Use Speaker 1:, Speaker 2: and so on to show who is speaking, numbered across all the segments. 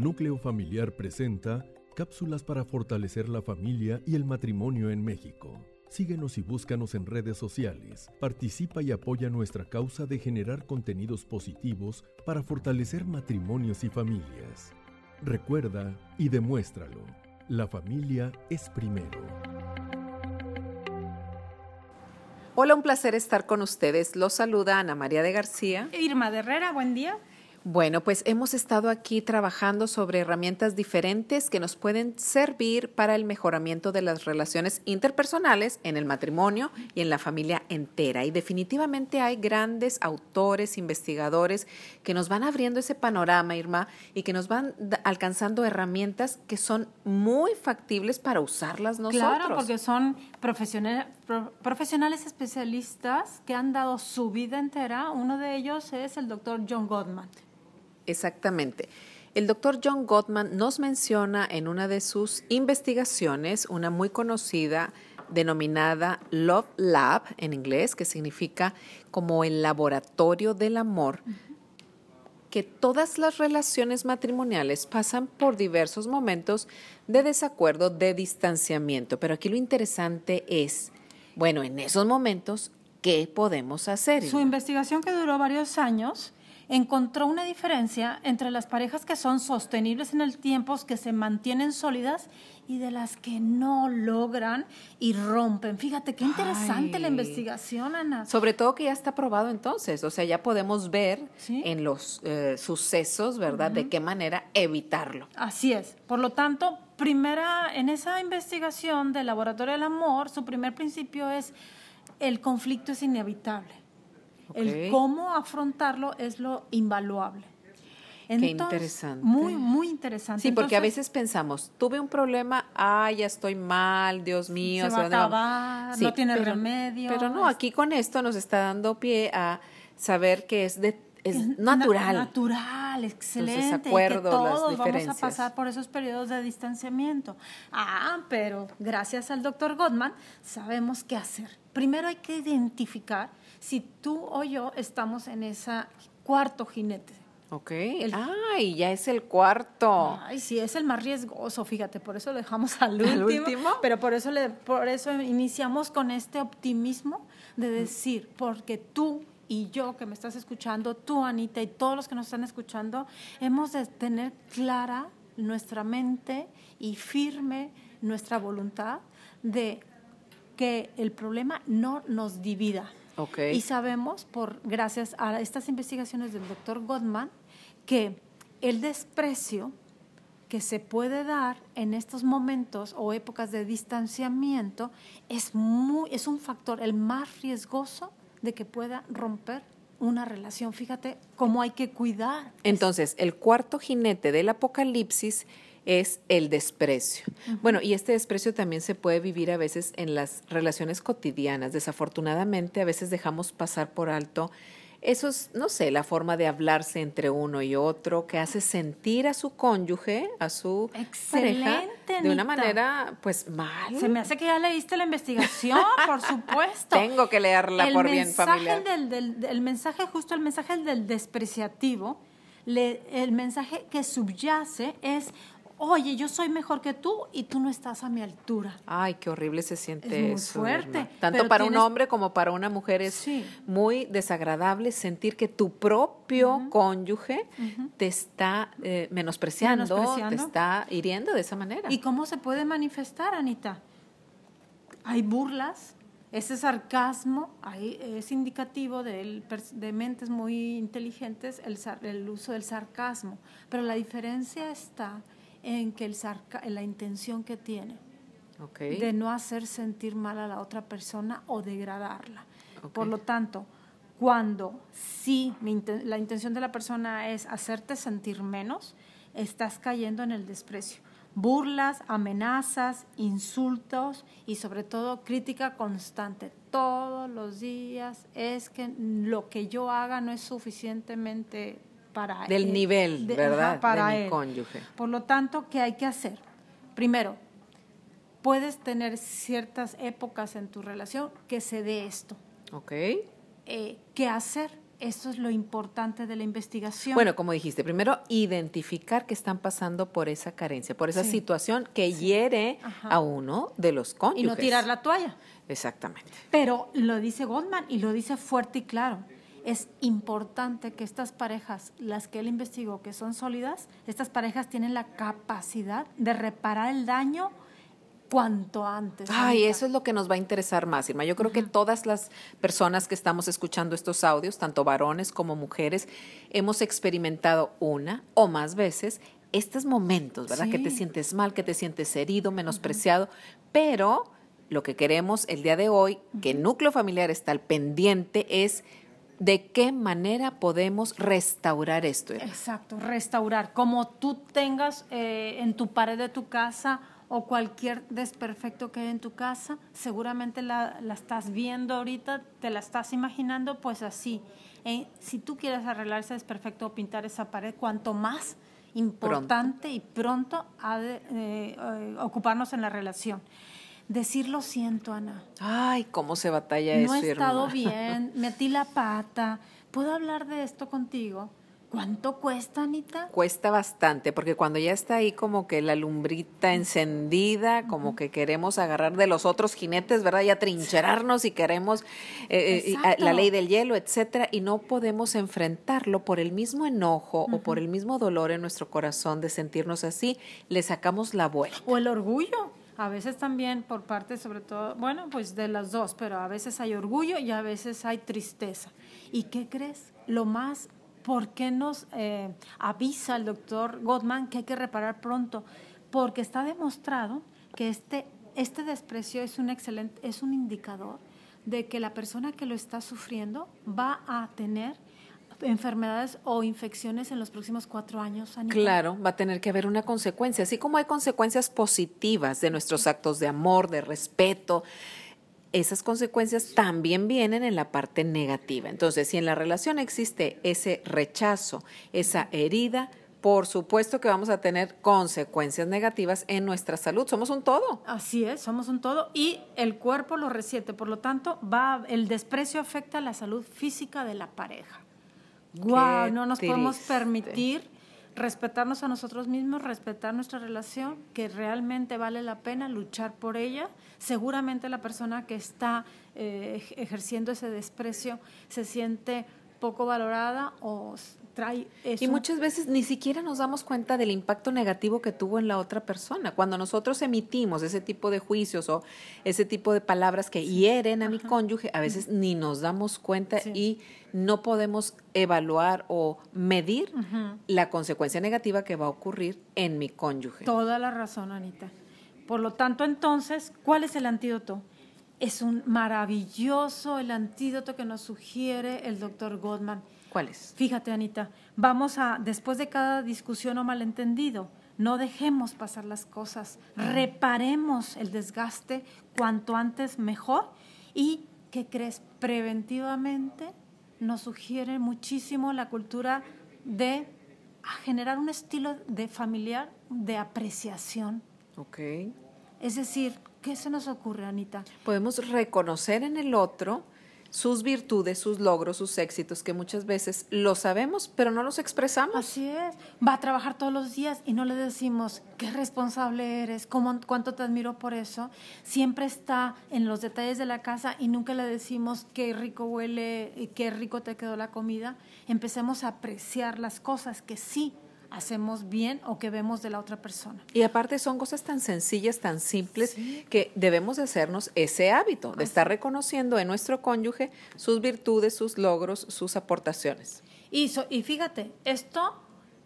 Speaker 1: Núcleo Familiar presenta cápsulas para fortalecer la familia y el matrimonio en México. Síguenos y búscanos en redes sociales. Participa y apoya nuestra causa de generar contenidos positivos para fortalecer matrimonios y familias. Recuerda y demuéstralo. La familia es primero.
Speaker 2: Hola, un placer estar con ustedes. Los saluda Ana María de García.
Speaker 3: Irma de Herrera, buen día.
Speaker 2: Bueno, pues hemos estado aquí trabajando sobre herramientas diferentes que nos pueden servir para el mejoramiento de las relaciones interpersonales en el matrimonio y en la familia entera. Y definitivamente hay grandes autores, investigadores que nos van abriendo ese panorama, Irma, y que nos van alcanzando herramientas que son muy factibles para usarlas nosotros.
Speaker 3: Claro, porque son profesionales, profesionales especialistas que han dado su vida entera. Uno de ellos es el doctor John Gottman.
Speaker 2: Exactamente. El doctor John Gottman nos menciona en una de sus investigaciones, una muy conocida denominada Love Lab en inglés, que significa como el laboratorio del amor, que todas las relaciones matrimoniales pasan por diversos momentos de desacuerdo, de distanciamiento. Pero aquí lo interesante es, bueno, en esos momentos, ¿qué podemos hacer?
Speaker 3: Su investigación que duró varios años encontró una diferencia entre las parejas que son sostenibles en el tiempo, que se mantienen sólidas y de las que no logran y rompen. Fíjate qué interesante la investigación, Ana.
Speaker 2: Sobre todo que ya está probado entonces, o sea, ya podemos ver en los eh, sucesos, ¿verdad?, de qué manera evitarlo.
Speaker 3: Así es. Por lo tanto, primera, en esa investigación del Laboratorio del Amor, su primer principio es el conflicto es inevitable. El cómo afrontarlo es lo invaluable.
Speaker 2: Qué interesante.
Speaker 3: Muy, muy interesante.
Speaker 2: Sí, porque a veces pensamos, tuve un problema, ay, ya estoy mal, Dios mío.
Speaker 3: Se va a acabar, no tiene remedio.
Speaker 2: Pero no, aquí con esto nos está dando pie a saber que es de es natural.
Speaker 3: natural, excelente. que todos vamos a pasar por esos periodos de distanciamiento. Ah, pero gracias al doctor Gottman sabemos qué hacer. Primero hay que identificar si tú o yo estamos en ese cuarto jinete.
Speaker 2: Ok. Ay, ya es el cuarto.
Speaker 3: Ay, sí, es el más riesgoso, fíjate, por eso lo dejamos al último. último? Pero por eso, le, por eso iniciamos con este optimismo de decir, porque tú y yo que me estás escuchando, tú Anita y todos los que nos están escuchando, hemos de tener clara nuestra mente y firme nuestra voluntad de que el problema no nos divida, y sabemos, por gracias a estas investigaciones del doctor Gottman, que el desprecio que se puede dar en estos momentos o épocas de distanciamiento es, muy, es un factor el más riesgoso de que pueda romper una relación. Fíjate cómo hay que cuidar.
Speaker 2: Entonces, el cuarto jinete del apocalipsis es el desprecio. Bueno, y este desprecio también se puede vivir a veces en las relaciones cotidianas. Desafortunadamente, a veces dejamos pasar por alto eso es, no sé, la forma de hablarse entre uno y otro que hace sentir a su cónyuge, a su pareja, de una manera, pues mal.
Speaker 3: Se me hace que ya leíste la investigación, por supuesto.
Speaker 2: Tengo que leerla por bien familiar.
Speaker 3: Del, del, el mensaje, justo el mensaje del despreciativo, le, el mensaje que subyace es oye, yo soy mejor que tú y tú no estás a mi altura.
Speaker 2: Ay, qué horrible se siente
Speaker 3: es muy fuerte.
Speaker 2: Tanto para un hombre como para una mujer es muy desagradable sentir que tu propio cónyuge te está eh, menospreciando, te está hiriendo de esa manera.
Speaker 3: ¿Y cómo se puede manifestar, Anita? Hay burlas, ese sarcasmo es indicativo de, de mentes muy inteligentes el, el, uso del sarcasmo, pero la diferencia está en que el en la intención que tiene de no hacer sentir mal a la otra persona o degradarla. Por lo tanto, cuando sí la intención de la persona es hacerte sentir menos, estás cayendo en el desprecio. Burlas, amenazas, insultos y sobre todo crítica constante. Todos los días es que lo que yo haga no es suficientemente para
Speaker 2: del nivel, ¿verdad? para de mi cónyuge.
Speaker 3: Por lo tanto, ¿qué hay que hacer? Primero, puedes tener ciertas épocas en tu relación que se dé esto.
Speaker 2: Ok.
Speaker 3: Eh, ¿Qué hacer? Eso es lo importante de la investigación.
Speaker 2: Bueno, como dijiste, primero identificar que están pasando por esa carencia, por esa situación que hiere a uno de los cónyuges.
Speaker 3: Y no tirar la toalla.
Speaker 2: Exactamente.
Speaker 3: Pero lo dice Goldman y lo dice fuerte y claro. Es importante que estas parejas, las que él investigó, que son sólidas, estas parejas tienen la capacidad de reparar el daño cuanto antes.
Speaker 2: Ay, eso es lo que nos va a interesar más, Irma. Yo creo que todas las personas que estamos escuchando estos audios, tanto varones como mujeres, hemos experimentado una o más veces estos momentos, ¿verdad? Que te sientes mal, que te sientes herido, menospreciado, pero lo que queremos el día de hoy, que el núcleo familiar está al pendiente, es de qué manera podemos restaurar esto.
Speaker 3: Exacto, restaurar. Como tú tengas eh, en tu pared de tu casa o cualquier desperfecto que hay en tu casa, seguramente la, estás viendo ahorita, te la estás imaginando, pues así. Eh, si tú quieres arreglar ese desperfecto o pintar esa pared, cuanto más importante y pronto ha de eh, eh, ocuparnos en la relación. Decir lo siento, Ana.
Speaker 2: Ay, cómo se batalla eso.
Speaker 3: No he estado bien, metí la pata. ¿Puedo hablar de esto contigo? ¿Cuánto cuesta, Anita?
Speaker 2: Cuesta bastante, porque cuando ya está ahí como que la lumbrita encendida, como que queremos agarrar de los otros jinetes, ¿verdad? Y atrincherarnos y queremos eh, eh, la ley del hielo, etcétera, y no podemos enfrentarlo por el mismo enojo o por el mismo dolor en nuestro corazón de sentirnos así, le sacamos la vuelta.
Speaker 3: O el orgullo. A veces también por parte, sobre todo, bueno, pues de las dos, pero a veces hay orgullo y a veces hay tristeza. ¿Y qué crees? Lo más ¿por qué nos eh, avisa el doctor Gottman que hay que reparar pronto? Porque está demostrado que este, este desprecio es un excelente, es un indicador de que la persona que lo está sufriendo va a tener enfermedades o infecciones en los próximos cuatro años.
Speaker 2: Claro, va a tener que haber una consecuencia, así como hay consecuencias positivas de nuestros actos de amor, de respeto, esas consecuencias también vienen en la parte negativa. Entonces, si en la relación existe ese rechazo, esa herida, por supuesto que vamos a tener consecuencias negativas en nuestra salud. Somos un todo.
Speaker 3: Así es, somos un todo y el cuerpo lo resiente. Por lo tanto, va, el desprecio afecta la salud física de la pareja. Wow, no nos podemos permitir respetarnos a nosotros mismos, respetar nuestra relación, que realmente vale la pena luchar por ella. Seguramente la persona que está eh, ejerciendo ese desprecio se siente poco valorada o trae eso.
Speaker 2: Y muchas veces ni siquiera nos damos cuenta del impacto negativo que tuvo en la otra persona. Cuando nosotros emitimos ese tipo de juicios o ese tipo de palabras que hieren a mi cónyuge, a veces ni nos damos cuenta y no podemos evaluar o medir la consecuencia negativa que va a ocurrir en mi cónyuge.
Speaker 3: Toda la razón, Anita. Por lo tanto, entonces, ¿cuál es el antídoto? Es un maravilloso el antídoto que nos sugiere el doctor Goldman.
Speaker 2: ¿Cuál es?
Speaker 3: Fíjate, Anita, vamos a, después de cada discusión o malentendido, no dejemos pasar las cosas, reparemos el desgaste cuanto antes mejor y, ¿qué crees? Preventivamente nos sugiere muchísimo la cultura de generar un estilo de familiar de apreciación.
Speaker 2: Ok.
Speaker 3: Es decir, ¿qué se nos ocurre, Anita?
Speaker 2: Podemos reconocer en el otro sus virtudes, sus logros, sus éxitos, que muchas veces lo sabemos, pero no los expresamos.
Speaker 3: Así es. Va a trabajar todos los días y no le decimos qué responsable eres, cómo, cuánto te admiro por eso. Siempre está en los detalles de la casa y nunca le decimos qué rico huele y qué rico te quedó la comida. Empecemos a apreciar las cosas que sí hacemos bien o que vemos de la otra persona.
Speaker 2: Y aparte son cosas tan sencillas, tan simples, que debemos de hacernos ese hábito de estar reconociendo en nuestro cónyuge sus virtudes, sus logros, sus aportaciones.
Speaker 3: Y, y fíjate, esto,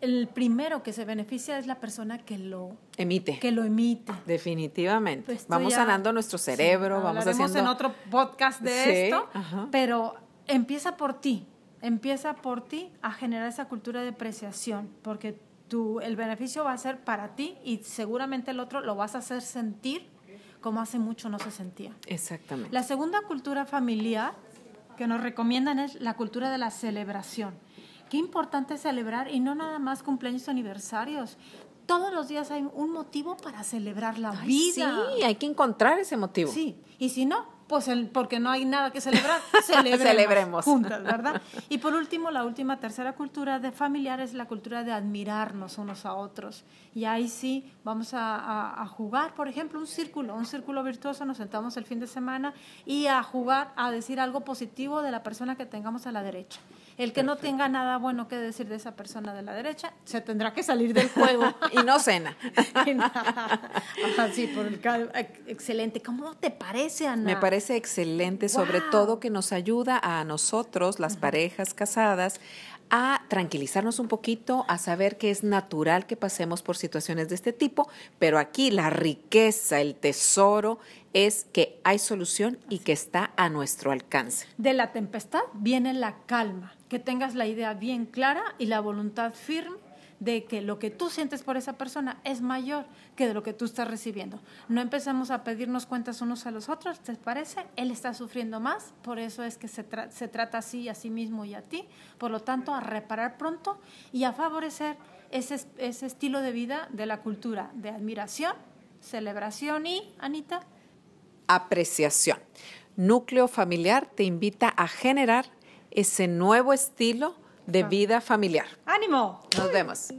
Speaker 3: el primero que se beneficia es la persona que lo
Speaker 2: emite.
Speaker 3: Que lo emite.
Speaker 2: Definitivamente. Pues vamos sanando nuestro cerebro, vamos haciendo...
Speaker 3: en otro podcast de esto, pero empieza por ti empieza por ti a generar esa cultura de apreciación, porque tú, el beneficio va a ser para ti y seguramente el otro lo vas a hacer sentir como hace mucho no se sentía.
Speaker 2: Exactamente.
Speaker 3: La segunda cultura familiar que nos recomiendan es la cultura de la celebración. Qué importante celebrar y no nada más cumpleaños aniversarios. Todos los días hay un motivo para celebrar la vida.
Speaker 2: Sí, hay que encontrar ese motivo.
Speaker 3: Sí, y si no, pues el, porque no hay nada que celebrar, celebremos, celebremos, juntas, ¿verdad? Y por último, la última, tercera cultura de familiar es la cultura de admirarnos unos a otros. Y ahí sí vamos a, a, jugar, por ejemplo, un círculo, un círculo virtuoso, nos sentamos el fin de semana y a jugar, a decir algo positivo de la persona que tengamos a la derecha. El que no tenga nada bueno que decir de esa persona de la derecha, se tendrá que salir del juego.
Speaker 2: y no cena.
Speaker 3: sí, por el excelente. ¿Cómo te parece, Ana?
Speaker 2: Me parece excelente, sobre todo que nos ayuda a nosotros, las parejas casadas, a tranquilizarnos un poquito, a saber que es natural que pasemos por situaciones de este tipo, pero aquí la riqueza, el tesoro es que hay solución y que está a nuestro alcance.
Speaker 3: De la tempestad viene la calma, que tengas la idea bien clara y la voluntad firme de que lo que tú sientes por esa persona es mayor que de lo que tú estás recibiendo. No empecemos a pedirnos cuentas unos a los otros, ¿te parece? Él está sufriendo más, por eso es que se, se trata así a sí mismo y a ti. Por lo tanto, a reparar pronto y a favorecer ese, ese estilo de vida de la cultura de admiración, celebración y, Anita,
Speaker 2: apreciación. Núcleo familiar te invita a generar ese nuevo estilo de vida familiar.
Speaker 3: ¡Ánimo!
Speaker 2: Nos vemos.